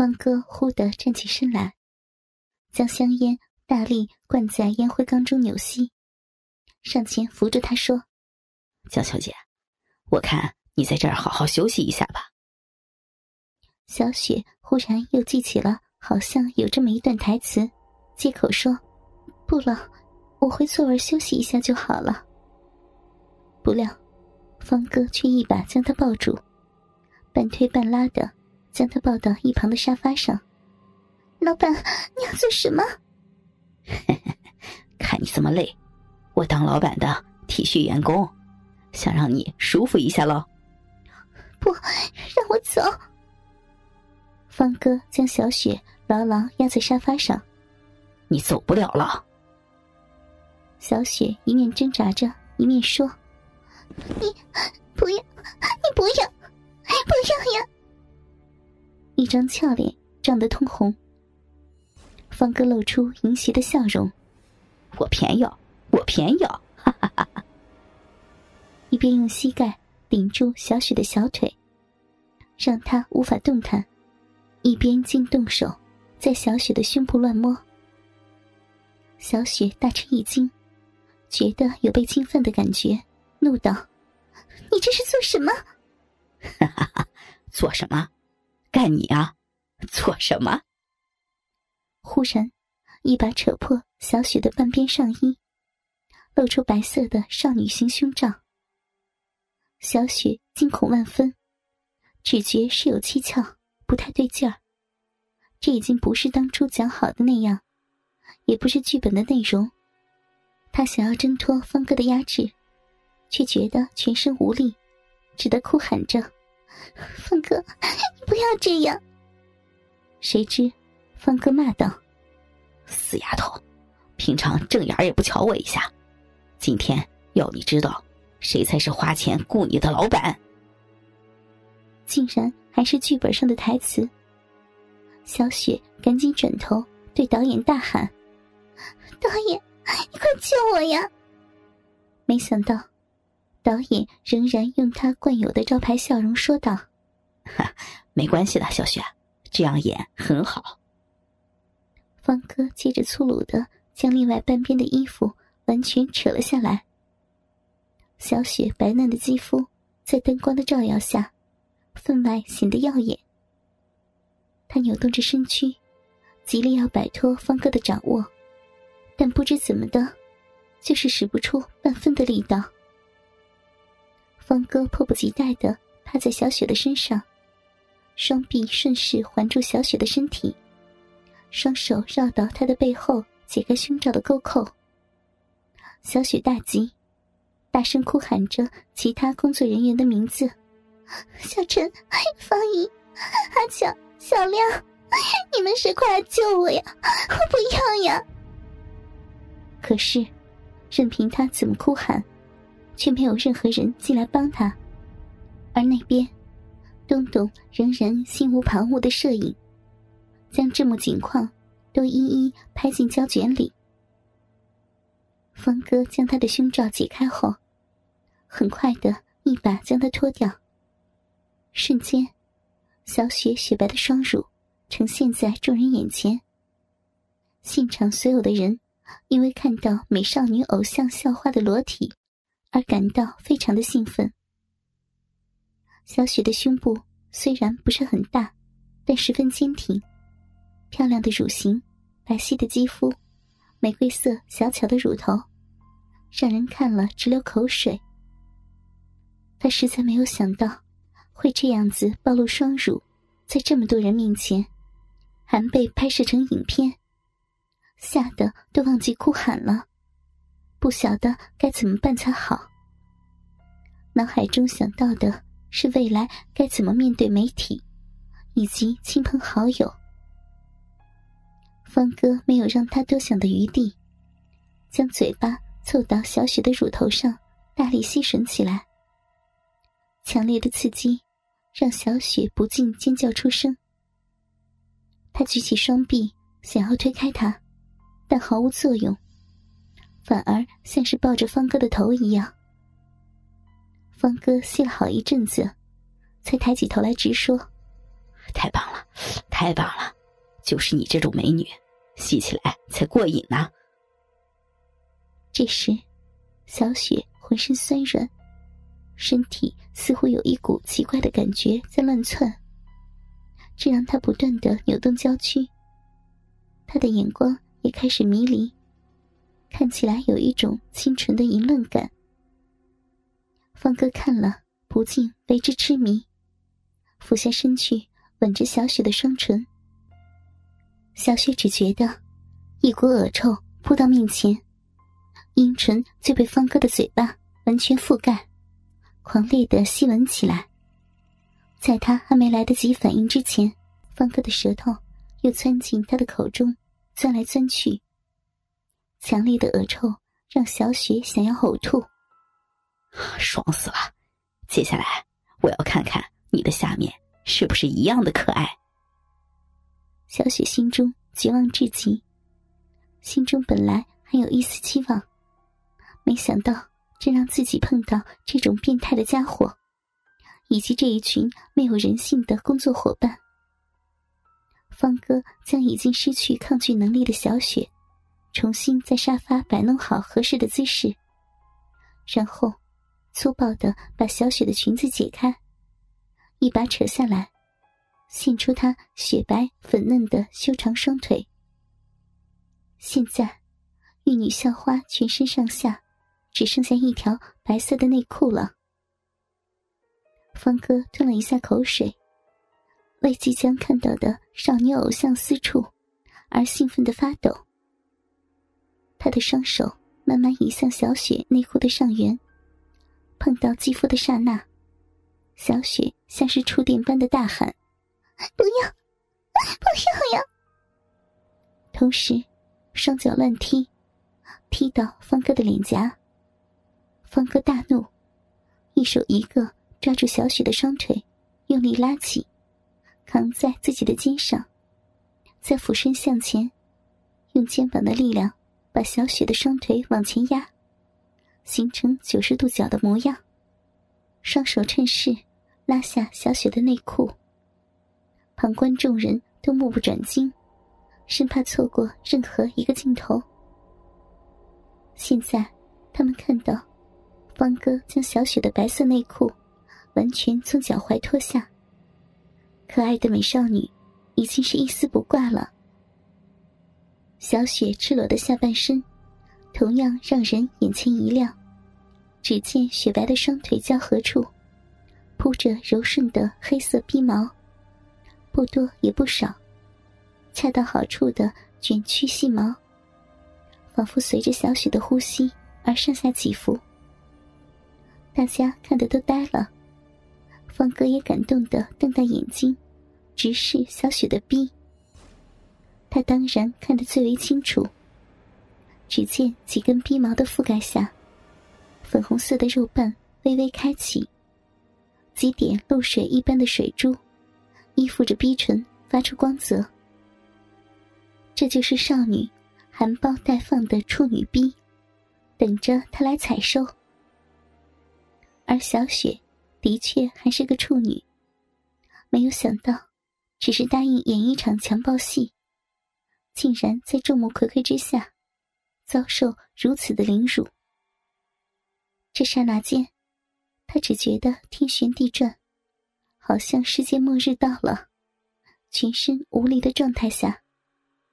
方哥忽地站起身来，将香烟大力灌在烟灰缸中扭吸，上前扶着他说：“江小姐，我看你在这儿好好休息一下吧。”小雪忽然又记起了，好像有这么一段台词，借口说：“不了，我回座位休息一下就好了。”不料，方哥却一把将她抱住，半推半拉的。将他抱到一旁的沙发上。老板，你要做什么？看你这么累，我当老板的体恤员工，想让你舒服一下喽。不，让我走。方哥将小雪牢牢压在沙发上。你走不了了。小雪一面挣扎着，一面说：“你不要，你不要，不要呀！”一张俏脸涨得通红，方哥露出淫邪的笑容：“我偏要，我偏要！”哈哈哈哈一边用膝盖顶住小雪的小腿，让她无法动弹，一边竟动手在小雪的胸部乱摸。小雪大吃一惊，觉得有被侵犯的感觉，怒道：“你这是做什么？”“哈哈哈，做什么？”干你啊！做什么？忽然，一把扯破小雪的半边上衣，露出白色的少女型胸罩。小雪惊恐万分，只觉事有蹊跷，不太对劲儿。这已经不是当初讲好的那样，也不是剧本的内容。她想要挣脱方哥的压制，却觉得全身无力，只得哭喊着。方哥，你不要这样！谁知，方哥骂道：“死丫头，平常正眼也不瞧我一下，今天要你知道，谁才是花钱雇你的老板！”竟然还是剧本上的台词。小雪赶紧转头对导演大喊：“导演，你快救我呀！”没想到。导演仍然用他惯有的招牌笑容说道：“哈，没关系的，小雪，这样演很好。”方哥接着粗鲁的将另外半边的衣服完全扯了下来。小雪白嫩的肌肤在灯光的照耀下，分外显得耀眼。她扭动着身躯，极力要摆脱方哥的掌握，但不知怎么的，就是使不出半分的力道。方哥迫不及待的趴在小雪的身上，双臂顺势环住小雪的身体，双手绕到她的背后解开胸罩的钩扣。小雪大急，大声哭喊着其他工作人员的名字：“小陈、方怡、阿强、小亮，你们谁快来救我呀！我不要呀！”可是，任凭他怎么哭喊。却没有任何人进来帮他，而那边，东东仍然心无旁骛的摄影，将这幕景况都一一拍进胶卷里。方哥将他的胸罩解开后，很快的一把将他脱掉。瞬间，小雪雪白的双乳呈现在众人眼前。现场所有的人因为看到美少女偶像校花的裸体。而感到非常的兴奋。小雪的胸部虽然不是很大，但十分坚挺，漂亮的乳型，白皙的肌肤，玫瑰色小巧的乳头，让人看了直流口水。他实在没有想到会这样子暴露双乳，在这么多人面前，还被拍摄成影片，吓得都忘记哭喊了。不晓得该怎么办才好。脑海中想到的是未来该怎么面对媒体，以及亲朋好友。方哥没有让他多想的余地，将嘴巴凑到小雪的乳头上，大力吸吮起来。强烈的刺激让小雪不禁尖叫出声。他举起双臂想要推开他，但毫无作用。反而像是抱着方哥的头一样。方哥吸了好一阵子，才抬起头来直说：“太棒了，太棒了。就是你这种美女，吸起来才过瘾呢。这时，小雪浑身酸软，身体似乎有一股奇怪的感觉在乱窜，这让她不断的扭动娇躯。她的眼光也开始迷离，看起来有一种清纯的淫乱感。方哥看了，不禁为之痴迷，俯下身去吻着小雪的双唇。小雪只觉得一股恶臭扑到面前，阴唇就被方哥的嘴巴完全覆盖，狂烈的吸吻起来。在他还没来得及反应之前，方哥的舌头又钻进他的口中，钻来钻去。强烈的恶臭让小雪想要呕吐。爽死了！接下来我要看看你的下面是不是一样的可爱。小雪心中绝望至极，心中本来还有一丝期望，没想到真让自己碰到这种变态的家伙，以及这一群没有人性的工作伙伴。方哥将已经失去抗拒能力的小雪，重新在沙发摆弄好合适的姿势，然后。粗暴的把小雪的裙子解开，一把扯下来，现出她雪白粉嫩的修长双腿。现在，玉女校花全身上下只剩下一条白色的内裤了。方哥吞了一下口水，为即将看到的少女偶像私处而兴奋的发抖。他的双手慢慢移向小雪内裤的上缘。碰到肌肤的刹那，小雪像是触电般的大喊：“不要，不要呀！”同时，双脚乱踢，踢到方哥的脸颊。方哥大怒，一手一个抓住小雪的双腿，用力拉起，扛在自己的肩上，再俯身向前，用肩膀的力量把小雪的双腿往前压。形成九十度角的模样，双手趁势拉下小雪的内裤。旁观众人都目不转睛，生怕错过任何一个镜头。现在，他们看到方哥将小雪的白色内裤完全从脚踝脱下，可爱的美少女已经是一丝不挂了。小雪赤裸的下半身，同样让人眼前一亮。只见雪白的双腿交合处，铺着柔顺的黑色逼毛，不多也不少，恰到好处的卷曲细毛，仿佛随着小雪的呼吸而上下起伏。大家看得都呆了，方哥也感动的瞪大眼睛，直视小雪的逼。他当然看得最为清楚，只见几根逼毛的覆盖下。粉红色的肉瓣微微开启，几点露水一般的水珠依附着逼唇，发出光泽。这就是少女含苞待放的处女逼，等着他来采收。而小雪的确还是个处女，没有想到，只是答应演一场强暴戏，竟然在众目睽睽之下遭受如此的凌辱。这刹那间，他只觉得天旋地转，好像世界末日到了。全身无力的状态下，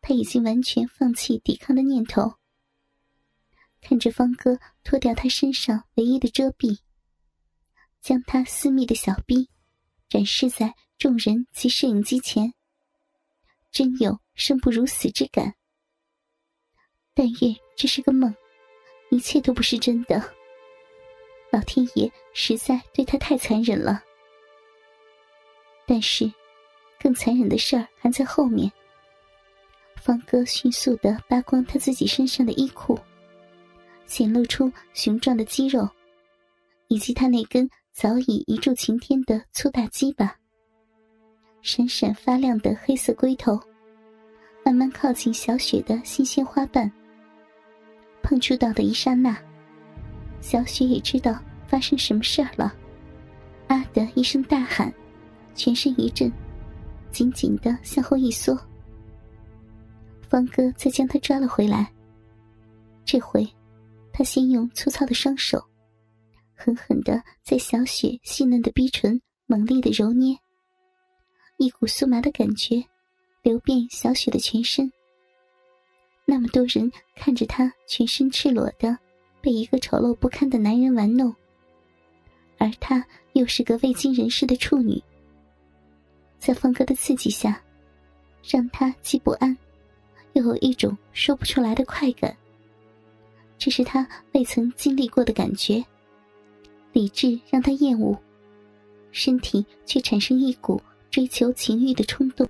他已经完全放弃抵抗的念头。看着方哥脱掉他身上唯一的遮蔽，将他私密的小臂展示在众人及摄影机前，真有生不如死之感。但愿这是个梦，一切都不是真的。老天爷实在对他太残忍了，但是，更残忍的事儿还在后面。方哥迅速的扒光他自己身上的衣裤，显露出雄壮的肌肉，以及他那根早已一柱擎天的粗大鸡巴。闪闪发亮的黑色龟头，慢慢靠近小雪的新鲜花瓣。碰触到的一刹那。小雪也知道发生什么事儿了，啊的一声大喊，全身一震，紧紧的向后一缩。方哥再将她抓了回来。这回，他先用粗糙的双手，狠狠的在小雪细嫩的逼唇猛烈的揉捏。一股酥麻的感觉，流遍小雪的全身。那么多人看着她全身赤裸的，被一个丑陋不堪的男人玩弄，而她又是个未经人事的处女。在方哥的刺激下，让他既不安，又有一种说不出来的快感。这是他未曾经历过的感觉。理智让他厌恶，身体却产生一股追求情欲的冲动。